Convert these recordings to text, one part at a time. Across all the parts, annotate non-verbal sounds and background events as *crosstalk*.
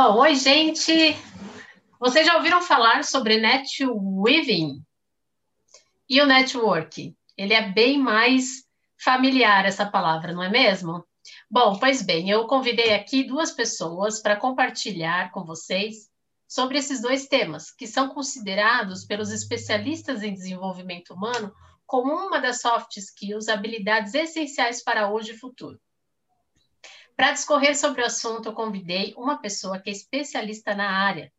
Bom, oi, gente! Vocês já ouviram falar sobre netweaving? E o network? Ele é bem mais familiar, essa palavra, não é mesmo? Bom, pois bem, eu convidei aqui duas pessoas para compartilhar com vocês sobre esses dois temas, que são considerados pelos especialistas em desenvolvimento humano como uma das soft skills, habilidades essenciais para hoje e futuro. Para discorrer sobre o assunto, eu convidei uma pessoa que é especialista na área,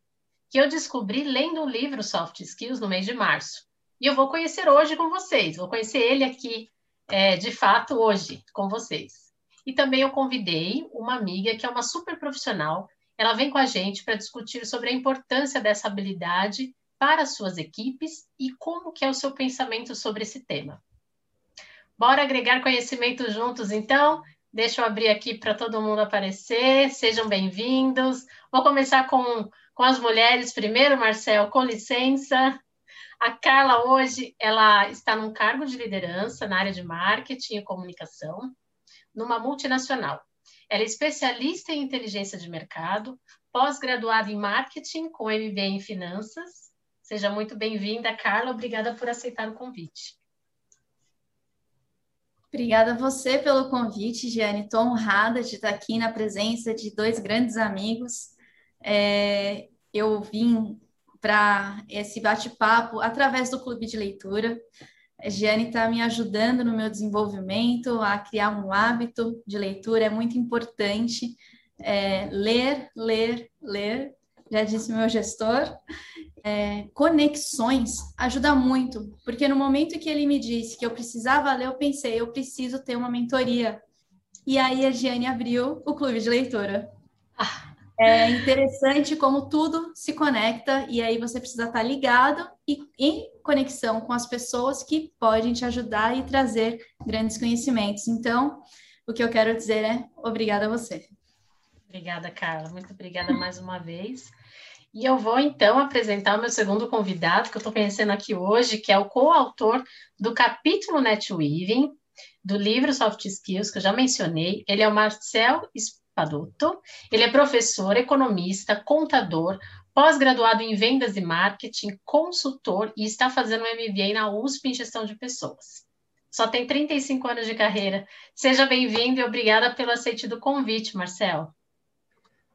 que eu descobri lendo o livro Soft Skills no mês de março. E eu vou conhecer hoje com vocês, vou conhecer ele aqui, é, de fato, hoje, com vocês. E também eu convidei uma amiga que é uma super profissional, ela vem com a gente para discutir sobre a importância dessa habilidade para as suas equipes e como que é o seu pensamento sobre esse tema. Bora agregar conhecimento juntos, então? Deixa eu abrir aqui para todo mundo aparecer. Sejam bem-vindos. Vou começar com, com as mulheres primeiro, Marcel, com licença. A Carla hoje ela está num cargo de liderança na área de marketing e comunicação, numa multinacional. Ela é especialista em inteligência de mercado, pós-graduada em marketing com MBA em finanças. Seja muito bem-vinda, Carla. Obrigada por aceitar o convite. Obrigada a você pelo convite, Giane. Estou honrada de estar aqui na presença de dois grandes amigos. É, eu vim para esse bate-papo através do clube de leitura. A Giane está me ajudando no meu desenvolvimento a criar um hábito de leitura, é muito importante. É, ler, ler, ler, já disse meu gestor é, conexões ajuda muito, porque no momento que ele me disse que eu precisava ler, eu pensei, eu preciso ter uma mentoria. E aí a Giane abriu o clube de leitura. Ah. É interessante como tudo se conecta, e aí você precisa estar ligado e em conexão com as pessoas que podem te ajudar e trazer grandes conhecimentos. Então, o que eu quero dizer é obrigada a você. Obrigada, Carla. Muito obrigada mais uma vez. E eu vou então apresentar o meu segundo convidado, que eu estou conhecendo aqui hoje, que é o coautor do capítulo NetWeaving, do livro Soft Skills, que eu já mencionei. Ele é o Marcel Spadotto. Ele é professor, economista, contador, pós-graduado em vendas e marketing, consultor e está fazendo um MBA na USP em gestão de pessoas. Só tem 35 anos de carreira. Seja bem-vindo e obrigada pelo aceite do convite, Marcel.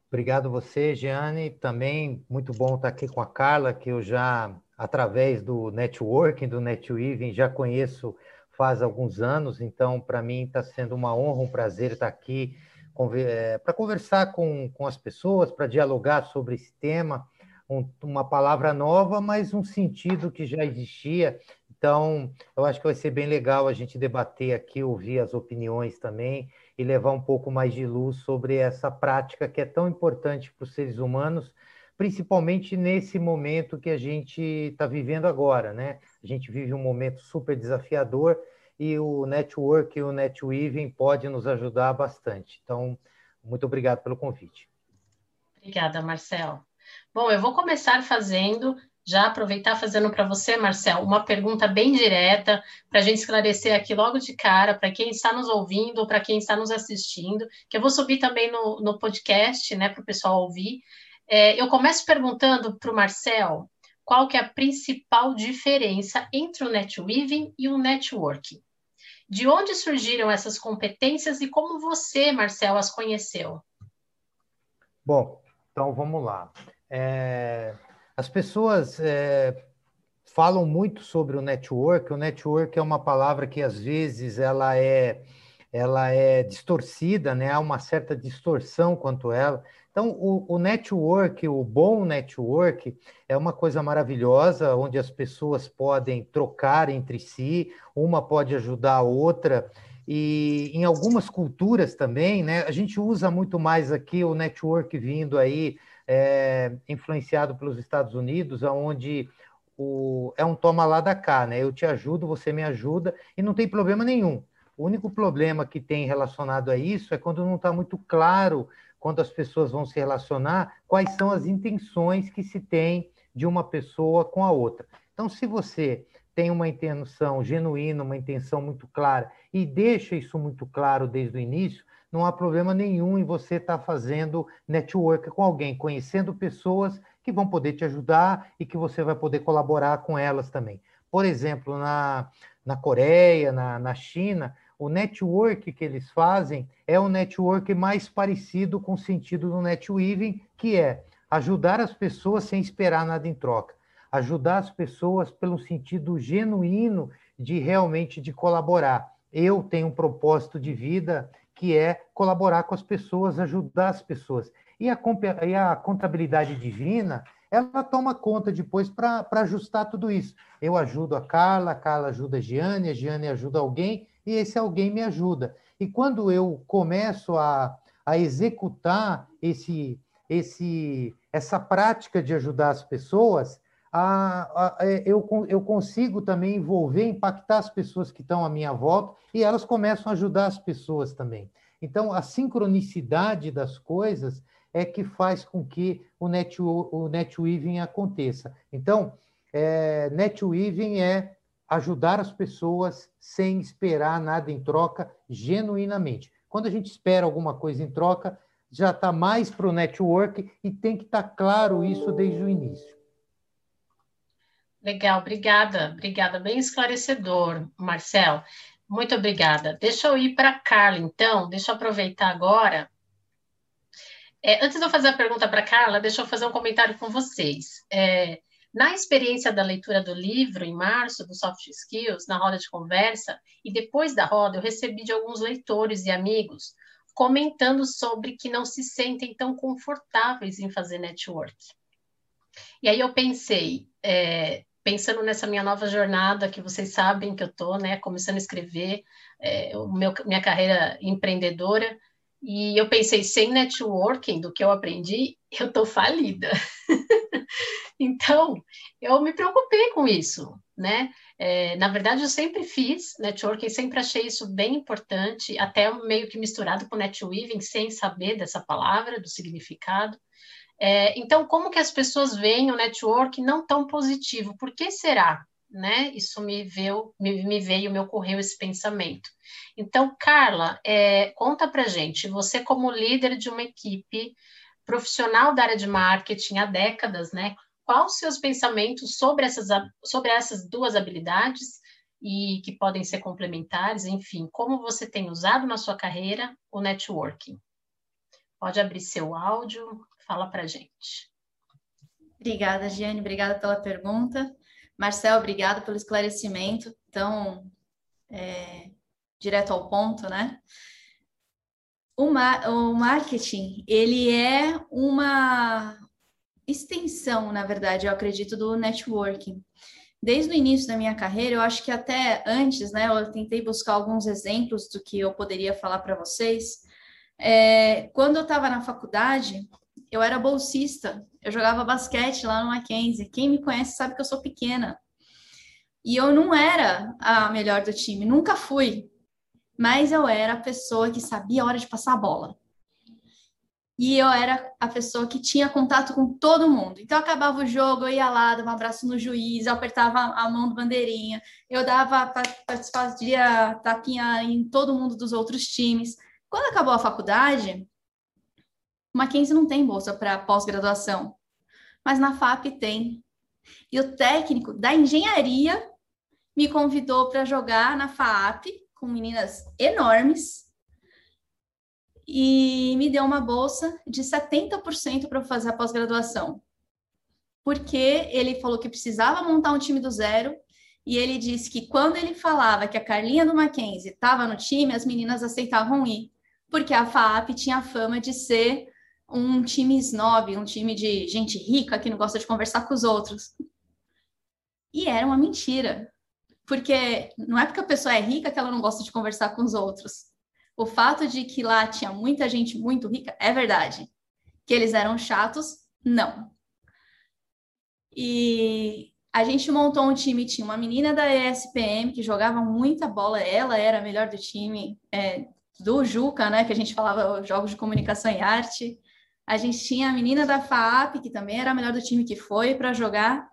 Obrigado você, Jeane. Também muito bom estar aqui com a Carla, que eu já, através do networking, do NetWeaving, já conheço faz alguns anos. Então, para mim, está sendo uma honra, um prazer estar aqui é, para conversar com, com as pessoas, para dialogar sobre esse tema. Um, uma palavra nova, mas um sentido que já existia. Então, eu acho que vai ser bem legal a gente debater aqui, ouvir as opiniões também e levar um pouco mais de luz sobre essa prática que é tão importante para os seres humanos, principalmente nesse momento que a gente está vivendo agora, né? A gente vive um momento super desafiador e o network e o netweaving pode nos ajudar bastante. Então, muito obrigado pelo convite. Obrigada, Marcel. Bom, eu vou começar fazendo já aproveitar fazendo para você, Marcel, uma pergunta bem direta, para a gente esclarecer aqui logo de cara, para quem está nos ouvindo ou para quem está nos assistindo, que eu vou subir também no, no podcast, né, para o pessoal ouvir. É, eu começo perguntando para o Marcel qual que é a principal diferença entre o netweaving e o networking. De onde surgiram essas competências e como você, Marcel, as conheceu? Bom, então vamos lá. É, as pessoas é, falam muito sobre o network. O network é uma palavra que às vezes ela é ela é distorcida, né? Há uma certa distorção quanto ela. Então, o, o, network, o bom network, é uma coisa maravilhosa, onde as pessoas podem trocar entre si, uma pode ajudar a outra. E em algumas culturas também, né? A gente usa muito mais aqui o network vindo aí é, influenciado pelos Estados Unidos, onde o, é um toma lá da cá, né? Eu te ajudo, você me ajuda, e não tem problema nenhum. O único problema que tem relacionado a isso é quando não está muito claro, quando as pessoas vão se relacionar, quais são as intenções que se tem de uma pessoa com a outra. Então, se você tem uma intenção genuína, uma intenção muito clara, e deixa isso muito claro desde o início, não há problema nenhum em você estar tá fazendo network com alguém, conhecendo pessoas que vão poder te ajudar e que você vai poder colaborar com elas também. Por exemplo, na, na Coreia, na, na China, o network que eles fazem é o network mais parecido com o sentido do netweaving, que é ajudar as pessoas sem esperar nada em troca. Ajudar as pessoas pelo sentido genuíno de realmente de colaborar. Eu tenho um propósito de vida que é colaborar com as pessoas, ajudar as pessoas. E a, e a contabilidade divina, ela toma conta depois para ajustar tudo isso. Eu ajudo a Carla, a Carla ajuda a Giane, a Giane ajuda alguém, e esse alguém me ajuda. E quando eu começo a, a executar esse, esse, essa prática de ajudar as pessoas, a, a, é, eu, eu consigo também envolver, impactar as pessoas que estão à minha volta e elas começam a ajudar as pessoas também. Então, a sincronicidade das coisas é que faz com que o, net, o netweaving aconteça. Então, é, netweaving é ajudar as pessoas sem esperar nada em troca, genuinamente. Quando a gente espera alguma coisa em troca, já está mais para o network e tem que estar tá claro isso desde o início. Legal, obrigada, obrigada, bem esclarecedor, Marcel. Muito obrigada. Deixa eu ir para a Carla, então, deixa eu aproveitar agora. É, antes de eu fazer a pergunta para a Carla, deixa eu fazer um comentário com vocês. É, na experiência da leitura do livro, em março, do Soft Skills, na roda de conversa, e depois da roda, eu recebi de alguns leitores e amigos comentando sobre que não se sentem tão confortáveis em fazer network. E aí eu pensei, é, pensando nessa minha nova jornada, que vocês sabem que eu estou, né, começando a escrever, é, o meu, minha carreira empreendedora, e eu pensei, sem networking, do que eu aprendi, eu estou falida. *laughs* então, eu me preocupei com isso, né? É, na verdade, eu sempre fiz networking, sempre achei isso bem importante, até meio que misturado com netweaving, sem saber dessa palavra, do significado. É, então, como que as pessoas veem o network não tão positivo? Por que será? Né? Isso me veio, me, me veio, me ocorreu esse pensamento. Então, Carla, é, conta pra gente, você como líder de uma equipe profissional da área de marketing há décadas, né? Quais os seus pensamentos sobre essas, sobre essas duas habilidades e que podem ser complementares, enfim, como você tem usado na sua carreira o networking? Pode abrir seu áudio, Fala para gente. Obrigada, Giane, obrigada pela pergunta. Marcel, obrigado pelo esclarecimento tão é, direto ao ponto, né? O, ma o marketing, ele é uma extensão, na verdade, eu acredito, do networking. Desde o início da minha carreira, eu acho que até antes, né, eu tentei buscar alguns exemplos do que eu poderia falar para vocês. É, quando eu estava na faculdade, eu era bolsista, eu jogava basquete lá no Mackenzie. Quem me conhece sabe que eu sou pequena. E eu não era a melhor do time, nunca fui. Mas eu era a pessoa que sabia a hora de passar a bola. E eu era a pessoa que tinha contato com todo mundo. Então, acabava o jogo, eu ia lá, dava um abraço no juiz, eu apertava a mão do bandeirinha, eu dava, fazia tapinha em todo mundo dos outros times. Quando acabou a faculdade, Mackenzie não tem bolsa para pós-graduação, mas na FAP tem. E o técnico da engenharia me convidou para jogar na FAP com meninas enormes e me deu uma bolsa de 70% para fazer a pós-graduação. Porque ele falou que precisava montar um time do zero e ele disse que quando ele falava que a Carlinha do Mackenzie estava no time, as meninas aceitavam ir, porque a FAP tinha a fama de ser um time snob, um time de gente rica que não gosta de conversar com os outros. E era uma mentira. Porque não é porque a pessoa é rica que ela não gosta de conversar com os outros. O fato de que lá tinha muita gente muito rica é verdade. Que eles eram chatos, não. E a gente montou um time, tinha uma menina da ESPM que jogava muita bola, ela era a melhor do time, é, do Juca, né, que a gente falava jogos de comunicação e arte. A gente tinha a menina da FAP, que também era a melhor do time que foi para jogar,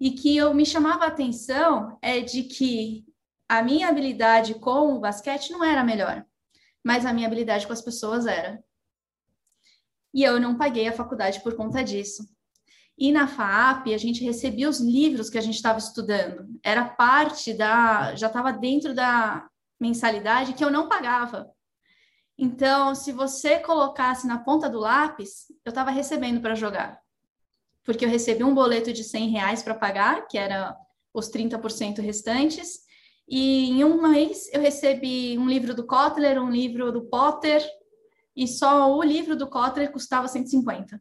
e que eu me chamava a atenção é de que a minha habilidade com o basquete não era melhor. mas a minha habilidade com as pessoas era. E eu não paguei a faculdade por conta disso. E na FAAP, a gente recebia os livros que a gente estava estudando. Era parte da. Já estava dentro da mensalidade que eu não pagava. Então, se você colocasse na ponta do lápis, eu estava recebendo para jogar. Porque eu recebi um boleto de 100 reais para pagar, que era os 30% restantes, e em um mês eu recebi um livro do Kotler, um livro do Potter, e só o livro do Kotler custava 150.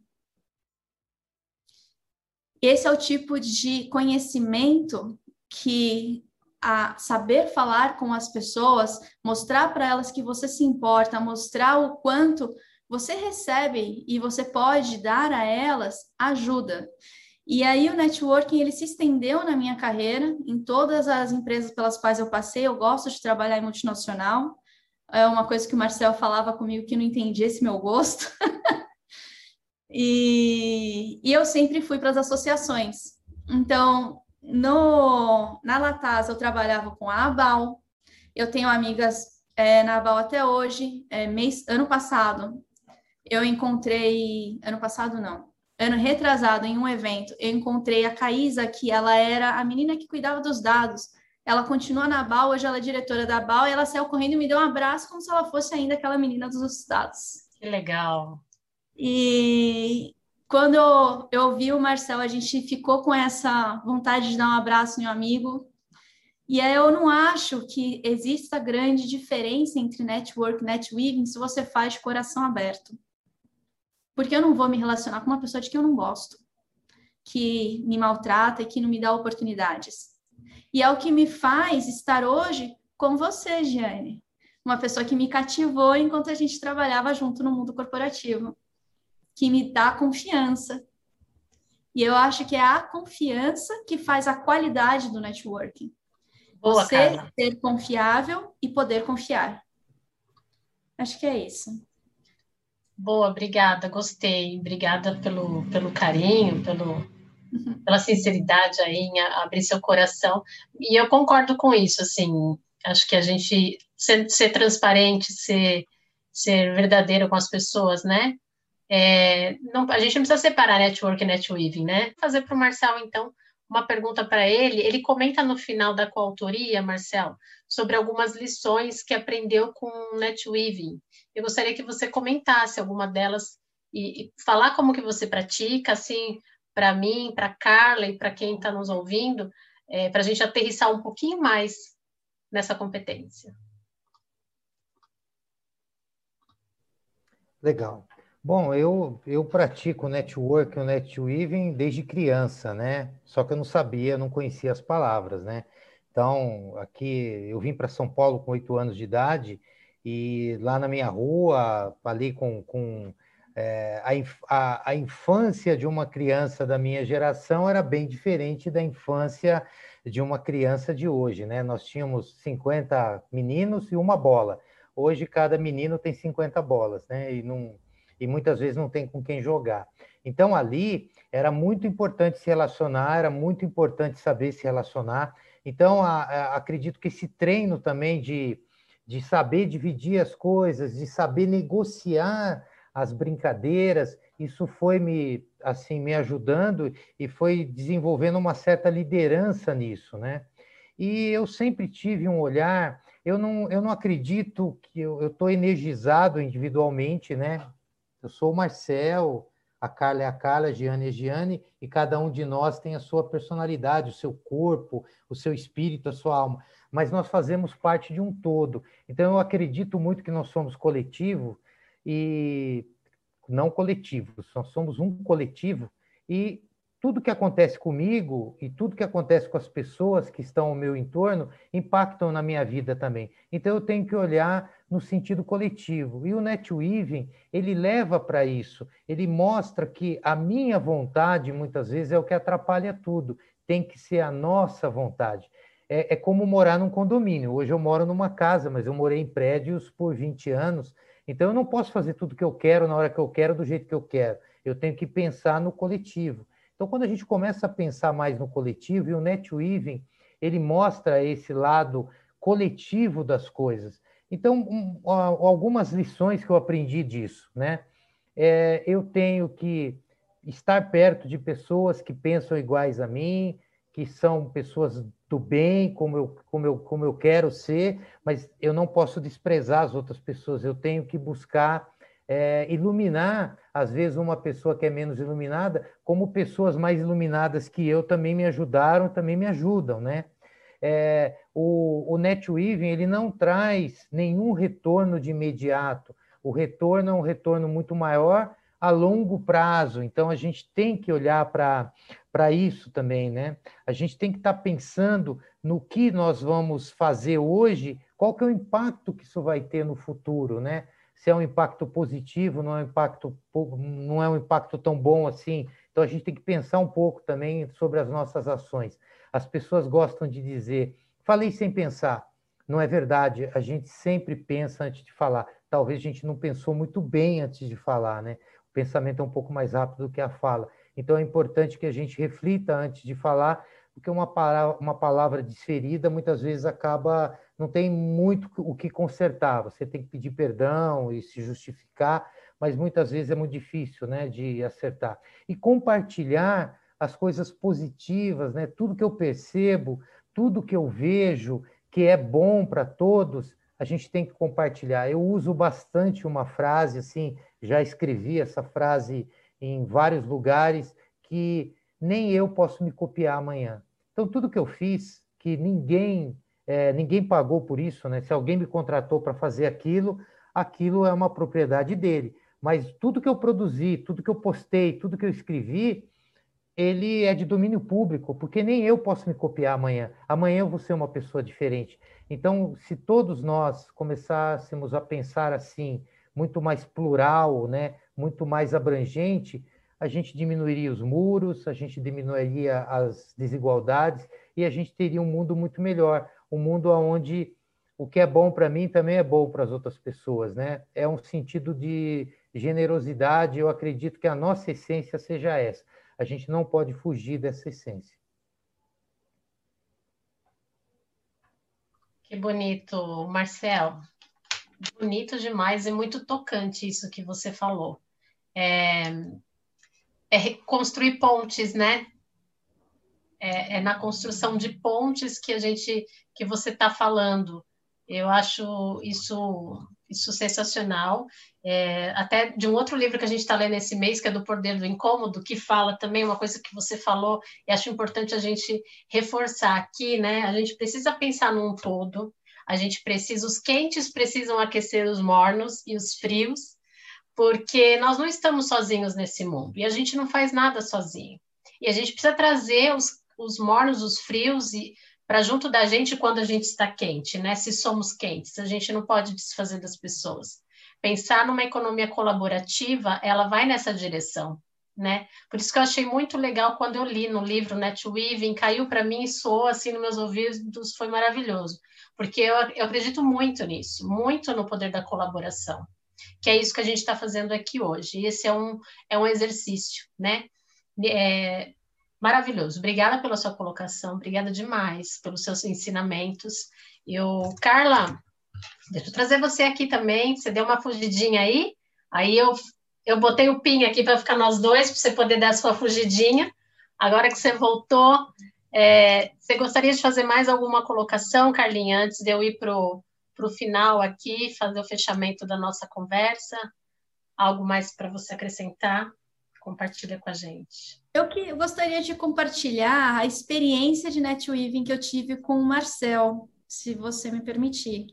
Esse é o tipo de conhecimento que a saber falar com as pessoas, mostrar para elas que você se importa, mostrar o quanto você recebe e você pode dar a elas ajuda. E aí o networking ele se estendeu na minha carreira, em todas as empresas pelas quais eu passei, eu gosto de trabalhar em multinacional. É uma coisa que o Marcel falava comigo que não entendia esse meu gosto. *laughs* e, e eu sempre fui para as associações. Então, no, na Latasa eu trabalhava com a Abal, eu tenho amigas é, na Abal até hoje. É, mês, ano passado eu encontrei, ano passado não, ano retrasado em um evento, eu encontrei a Caísa, que ela era a menina que cuidava dos dados. Ela continua na BAL, hoje ela é diretora da BAL, e ela saiu correndo e me deu um abraço como se ela fosse ainda aquela menina dos dados. Que legal. E quando eu, vi o Marcel, a gente ficou com essa vontade de dar um abraço em um amigo. E eu não acho que exista grande diferença entre network e netweaving se você faz de coração aberto. Porque eu não vou me relacionar com uma pessoa de quem eu não gosto, que me maltrata e que não me dá oportunidades. E é o que me faz estar hoje com você, Giane. Uma pessoa que me cativou enquanto a gente trabalhava junto no mundo corporativo, que me dá confiança. E eu acho que é a confiança que faz a qualidade do networking. Boa, Você Carla. ser confiável e poder confiar. Acho que é isso. Boa, obrigada, gostei. Obrigada pelo, pelo carinho, pelo, uhum. pela sinceridade aí em abrir seu coração. E eu concordo com isso, assim, acho que a gente ser, ser transparente, ser, ser verdadeiro com as pessoas, né? É, não, a gente não precisa separar network e netweaving, né? Fazer para o Marcel, então, uma pergunta para ele. Ele comenta no final da coautoria, Marcel, sobre algumas lições que aprendeu com netweaving. Eu gostaria que você comentasse alguma delas e, e falar como que você pratica, assim, para mim, para Carla e para quem está nos ouvindo, é, para a gente aterrissar um pouquinho mais nessa competência. Legal. Bom, eu, eu pratico network, o netweaving desde criança, né? Só que eu não sabia, não conhecia as palavras, né? Então, aqui eu vim para São Paulo com oito anos de idade e lá na minha rua, ali com, com é, a, a, a infância de uma criança da minha geração era bem diferente da infância de uma criança de hoje, né? Nós tínhamos 50 meninos e uma bola. Hoje cada menino tem 50 bolas, né? E, não, e muitas vezes não tem com quem jogar. Então ali era muito importante se relacionar, era muito importante saber se relacionar. Então a, a, acredito que esse treino também de de saber dividir as coisas, de saber negociar as brincadeiras, isso foi me assim me ajudando e foi desenvolvendo uma certa liderança nisso, né? E eu sempre tive um olhar, eu não, eu não acredito que eu estou energizado individualmente, né? Eu sou o Marcel, a Carla é a Carla, a Giane é a Giane, e cada um de nós tem a sua personalidade, o seu corpo, o seu espírito, a sua alma mas nós fazemos parte de um todo. Então, eu acredito muito que nós somos coletivo e não coletivos, nós somos um coletivo e tudo que acontece comigo e tudo que acontece com as pessoas que estão ao meu entorno impactam na minha vida também. Então eu tenho que olhar no sentido coletivo. E o NetWeaving, ele leva para isso. Ele mostra que a minha vontade muitas vezes é o que atrapalha tudo. Tem que ser a nossa vontade é, é, como morar num condomínio. Hoje eu moro numa casa, mas eu morei em prédios por 20 anos, então eu não posso fazer tudo que eu quero na hora que eu quero, do jeito que eu quero. Eu tenho que pensar no coletivo. Então, quando a gente começa a pensar mais no coletivo, e o NetWeaving, ele mostra esse lado coletivo das coisas. Então, um, algumas lições que eu aprendi disso, né? É, eu tenho que estar perto de pessoas que pensam iguais a mim, que são pessoas do bem, como eu, como eu, como eu quero ser, mas eu não posso desprezar as outras pessoas, eu tenho que buscar é, iluminar, às vezes, uma pessoa que é menos iluminada, como pessoas mais iluminadas que eu também me ajudaram, também me ajudam, né? É, o, o NetWeaving, ele não traz nenhum retorno de imediato, o retorno é um retorno muito maior a longo prazo, então a gente tem que olhar para isso também, né? A gente tem que estar tá pensando no que nós vamos fazer hoje, qual que é o impacto que isso vai ter no futuro, né? Se é um impacto positivo, não é um impacto, não é um impacto tão bom assim. Então a gente tem que pensar um pouco também sobre as nossas ações. As pessoas gostam de dizer, falei sem pensar. Não é verdade, a gente sempre pensa antes de falar. Talvez a gente não pensou muito bem antes de falar, né? O pensamento é um pouco mais rápido do que a fala. Então é importante que a gente reflita antes de falar, porque uma palavra, uma palavra desferida muitas vezes acaba não tem muito o que consertar. Você tem que pedir perdão e se justificar, mas muitas vezes é muito difícil, né, de acertar. E compartilhar as coisas positivas, né? Tudo que eu percebo, tudo que eu vejo que é bom para todos, a gente tem que compartilhar. Eu uso bastante uma frase assim, já escrevi essa frase em vários lugares que nem eu posso me copiar amanhã. Então tudo que eu fiz que ninguém é, ninguém pagou por isso, né? Se alguém me contratou para fazer aquilo, aquilo é uma propriedade dele. Mas tudo que eu produzi, tudo que eu postei, tudo que eu escrevi, ele é de domínio público, porque nem eu posso me copiar amanhã. Amanhã eu vou ser uma pessoa diferente. Então, se todos nós começássemos a pensar assim, muito mais plural, né? muito mais abrangente, a gente diminuiria os muros, a gente diminuiria as desigualdades e a gente teria um mundo muito melhor, um mundo onde o que é bom para mim também é bom para as outras pessoas, né? É um sentido de generosidade, eu acredito que a nossa essência seja essa. A gente não pode fugir dessa essência. Que bonito, Marcel. Bonito demais e muito tocante isso que você falou. É, é construir pontes, né? É, é, na construção de pontes que a gente, que você está falando. Eu acho isso, isso sensacional. É, até de um outro livro que a gente está lendo esse mês, que é do Poder do Incômodo, que fala também uma coisa que você falou, e acho importante a gente reforçar aqui, né? A gente precisa pensar num todo, a gente precisa, os quentes precisam aquecer os mornos e os frios, porque nós não estamos sozinhos nesse mundo e a gente não faz nada sozinho. E a gente precisa trazer os, os mornos, os frios e para junto da gente quando a gente está quente, né? Se somos quentes, a gente não pode desfazer das pessoas. Pensar numa economia colaborativa, ela vai nessa direção, né? Por isso que eu achei muito legal quando eu li no livro Netweaving, caiu para mim e soou assim nos meus ouvidos, foi maravilhoso, porque eu, eu acredito muito nisso, muito no poder da colaboração que é isso que a gente está fazendo aqui hoje. E esse é um, é um exercício, né? É, maravilhoso. Obrigada pela sua colocação, obrigada demais pelos seus ensinamentos. Eu, Carla, deixa eu trazer você aqui também. Você deu uma fugidinha aí, aí eu, eu botei o pin aqui para ficar nós dois, para você poder dar a sua fugidinha. Agora que você voltou, é, você gostaria de fazer mais alguma colocação, Carlinha, antes de eu ir o para o final aqui, fazer o fechamento da nossa conversa? Algo mais para você acrescentar? Compartilha com a gente. Eu, que, gostaria de compartilhar a experiência de netweaving que eu tive com o Marcel, se você me permitir.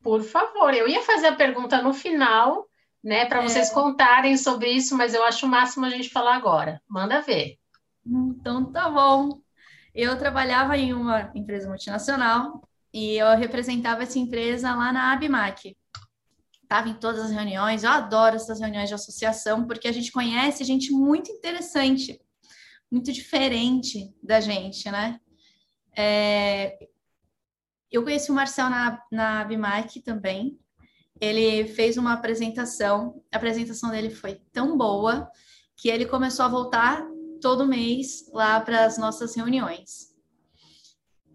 Por favor, eu ia fazer a pergunta no final, né, para é... vocês contarem sobre isso, mas eu acho o máximo a gente falar agora. Manda ver. Então tá bom. Eu trabalhava em uma empresa multinacional e eu representava essa empresa lá na Abimac. Estava em todas as reuniões, eu adoro essas reuniões de associação, porque a gente conhece gente muito interessante, muito diferente da gente, né? É... Eu conheci o Marcel na, na Abimac também. Ele fez uma apresentação, a apresentação dele foi tão boa que ele começou a voltar todo mês lá para as nossas reuniões.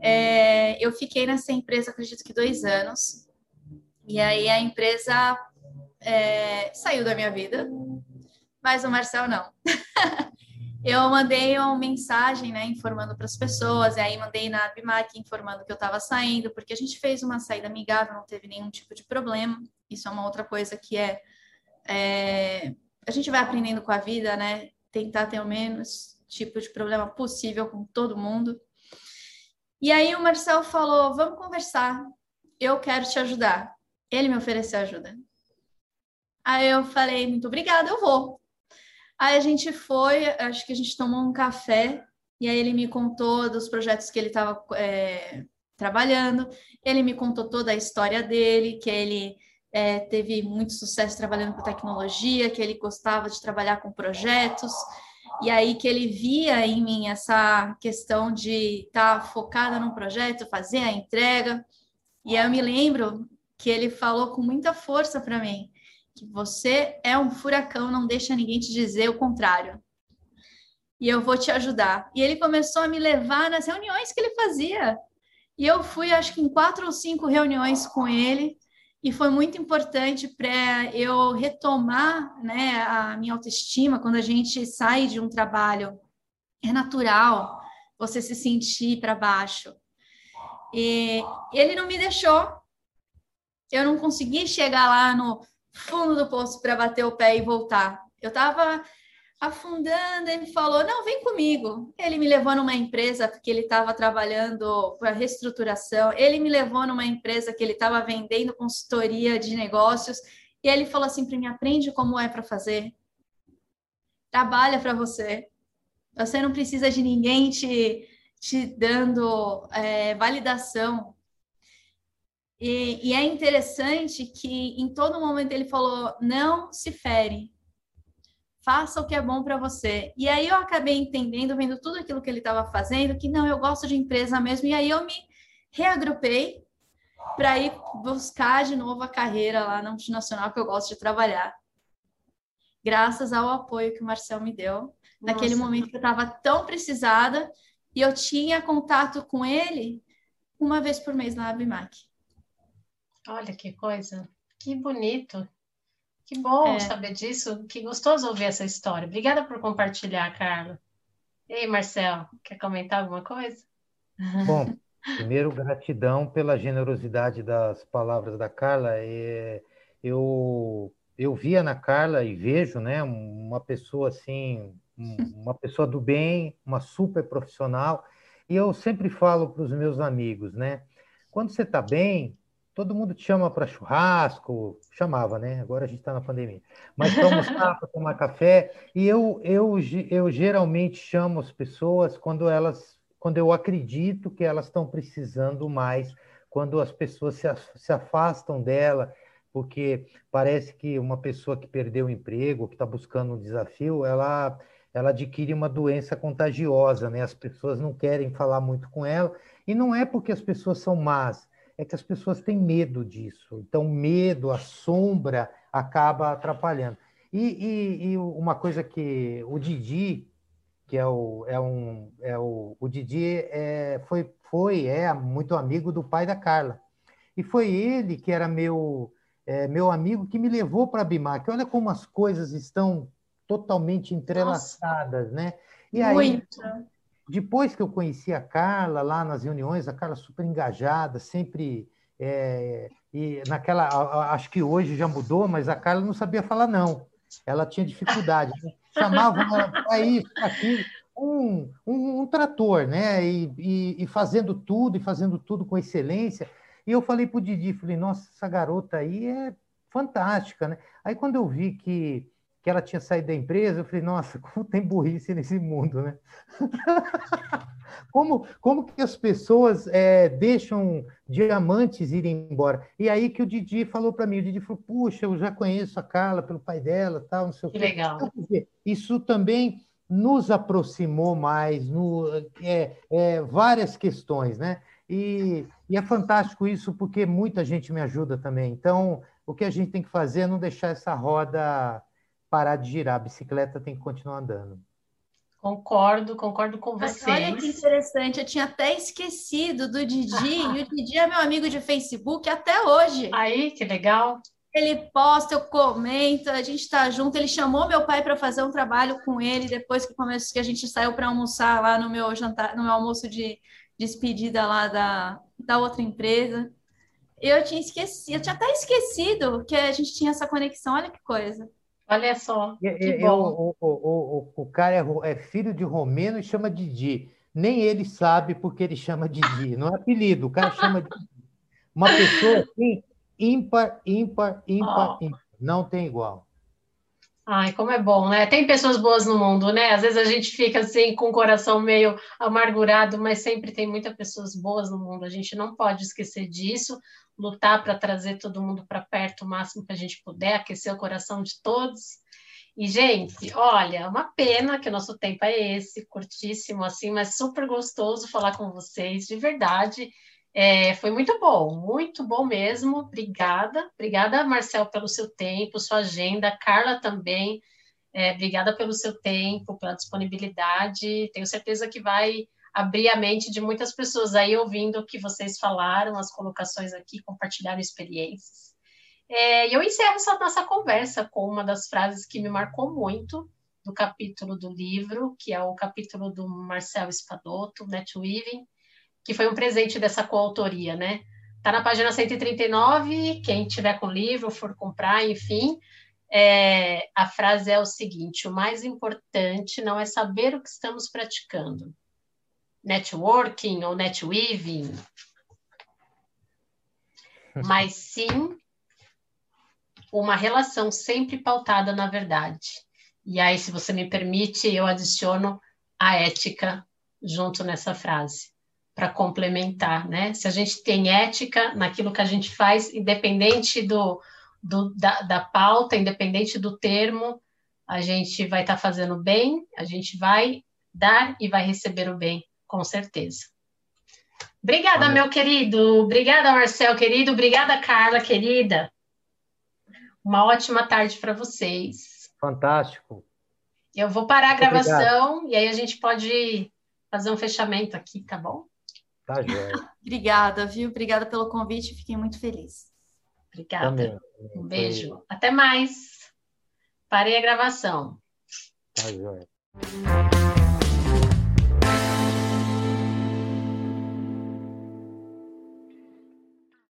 É, eu fiquei nessa empresa, acredito que dois anos. E aí a empresa é, saiu da minha vida, mas o Marcel não. *laughs* eu mandei uma mensagem, né, informando para as pessoas, e aí mandei na Bimac informando que eu estava saindo, porque a gente fez uma saída amigável, não teve nenhum tipo de problema. Isso é uma outra coisa que é, é a gente vai aprendendo com a vida, né? Tentar ter o menos tipo de problema possível com todo mundo. E aí o Marcel falou: "Vamos conversar. Eu quero te ajudar". Ele me ofereceu ajuda. Aí eu falei: "Muito obrigada, eu vou". Aí a gente foi, acho que a gente tomou um café e aí ele me contou dos projetos que ele estava é, trabalhando. Ele me contou toda a história dele, que ele é, teve muito sucesso trabalhando com tecnologia, que ele gostava de trabalhar com projetos, e aí que ele via em mim essa questão de estar tá focada num projeto, fazer a entrega. E eu me lembro que ele falou com muita força para mim que você é um furacão, não deixa ninguém te dizer o contrário. E eu vou te ajudar. E ele começou a me levar nas reuniões que ele fazia. E eu fui, acho que em quatro ou cinco reuniões com ele, e foi muito importante para eu retomar né, a minha autoestima quando a gente sai de um trabalho. É natural você se sentir para baixo. E ele não me deixou. Eu não consegui chegar lá no fundo do poço para bater o pé e voltar. Eu estava afundando, ele falou: Não, vem comigo. Ele me levou numa empresa porque ele estava trabalhando para reestruturação, ele me levou numa empresa que ele estava vendendo consultoria de negócios, e ele falou assim para mim: aprende como é para fazer, trabalha para você. Você não precisa de ninguém te, te dando é, validação. E, e é interessante que em todo momento ele falou: não se fere, faça o que é bom para você. E aí eu acabei entendendo, vendo tudo aquilo que ele estava fazendo, que não, eu gosto de empresa mesmo. E aí eu me reagrupei para ir buscar de novo a carreira lá na multinacional que eu gosto de trabalhar. Graças ao apoio que o Marcel me deu, Nossa. naquele momento que eu estava tão precisada, e eu tinha contato com ele uma vez por mês na Abimac. Olha que coisa, que bonito. Que bom é. saber disso, que gostoso ouvir essa história. Obrigada por compartilhar, Carla. Ei, Marcel, quer comentar alguma coisa? Bom, *laughs* primeiro, gratidão pela generosidade das palavras da Carla. É, eu, eu via na Carla e vejo né, uma pessoa assim, uma pessoa do bem, uma super profissional. E eu sempre falo para os meus amigos, né? Quando você está bem, todo mundo te chama para churrasco, chamava, né? Agora a gente está na pandemia. Mas para almoçar, *laughs* para tomar café. E eu, eu, eu geralmente chamo as pessoas quando elas, quando eu acredito que elas estão precisando mais, quando as pessoas se, se afastam dela, porque parece que uma pessoa que perdeu o emprego, que está buscando um desafio, ela ela adquire uma doença contagiosa, né? As pessoas não querem falar muito com ela, e não é porque as pessoas são más, é que as pessoas têm medo disso. Então, medo, a sombra, acaba atrapalhando. E, e, e uma coisa que o Didi, que é o, é um, é o, o Didi é, foi, foi, é muito amigo do pai da Carla. E foi ele que era meu, é, meu amigo que me levou para a Bimac. Olha como as coisas estão totalmente entrelaçadas, Nossa. né? E aí, muito depois que eu conheci a Carla lá nas reuniões, a Carla super engajada, sempre. É, e naquela. Acho que hoje já mudou, mas a Carla não sabia falar não. Ela tinha dificuldade. Chamavam ela para isso, para aquilo. Um, um, um, trator, né? E, e, e, fazendo tudo, e fazendo tudo com excelência. E eu falei para o Didi, falei, nossa, essa garota aí é fantástica, né? Aí quando eu vi que que ela tinha saído da empresa, eu falei, nossa, *laughs* como tem burrice nesse mundo, né? *laughs* como, como que as pessoas é, deixam diamantes irem embora? E aí que o Didi falou para mim, o Didi falou, puxa, eu já conheço a Carla pelo pai dela, tal, não sei o que. legal. Então, isso também nos aproximou mais, no, é, é, várias questões, né? E, e é fantástico isso porque muita gente me ajuda também. Então, o que a gente tem que fazer é não deixar essa roda parar de girar, a bicicleta tem que continuar andando. Concordo, concordo com vocês. Olha que interessante, eu tinha até esquecido do Didi, e o Didi é meu amigo de Facebook até hoje. Aí, que legal. Ele posta, eu comento, a gente está junto. Ele chamou meu pai para fazer um trabalho com ele depois que, começou, que a gente saiu para almoçar lá no meu jantar, no meu almoço de despedida lá da, da outra empresa. Eu tinha esquecido, eu tinha até esquecido que a gente tinha essa conexão. Olha que coisa. Olha só. Que eu, o, o, o, o cara é, é, filho de romeno e chama Didi. Nem ele sabe porque ele chama Didi. Não é apelido, o cara chama Didi. Uma pessoa assim, ímpar, ímpar, ímpar, *laughs* oh. ímpar. Não tem igual. Ai, como é bom, né? Tem pessoas boas no mundo, né? Às vezes a gente fica assim com o coração meio amargurado, mas sempre tem muitas pessoas boas no mundo. A gente não pode esquecer disso lutar para trazer todo mundo para perto o máximo que a gente puder, aquecer o coração de todos. E, gente, olha, uma pena que o nosso tempo é esse, curtíssimo assim, mas super gostoso falar com vocês, de verdade. É, foi muito bom, muito bom mesmo. Obrigada. Obrigada, Marcel, pelo seu tempo, sua agenda. Carla também. É, obrigada pelo seu tempo, pela disponibilidade. Tenho certeza que vai abrir a mente de muitas pessoas aí ouvindo o que vocês falaram, as colocações aqui, compartilharam experiências. É, eu encerro essa nossa conversa com uma das frases que me marcou muito do capítulo do livro, que é o capítulo do Marcel Espadoto, Netweaving, que foi um presente dessa coautoria, né? Está na página 139, quem tiver com o livro, for comprar, enfim, é, a frase é o seguinte: o mais importante não é saber o que estamos praticando, networking ou netweaving, mas sim uma relação sempre pautada na verdade. E aí, se você me permite, eu adiciono a ética junto nessa frase para complementar, né? Se a gente tem ética naquilo que a gente faz, independente do, do da, da, pauta, independente do termo, a gente vai estar tá fazendo bem, a gente vai dar e vai receber o bem com certeza. Obrigada, Amém. meu querido. Obrigada, Marcel, querido. Obrigada, Carla, querida. Uma ótima tarde para vocês. Fantástico. Eu vou parar a gravação Obrigado. e aí a gente pode fazer um fechamento aqui, tá bom? Tá joia. *laughs* Obrigada, viu? Obrigada pelo convite. Fiquei muito feliz. Obrigada. Também. Um beijo. Foi... Até mais. Parei a gravação. Tá joia.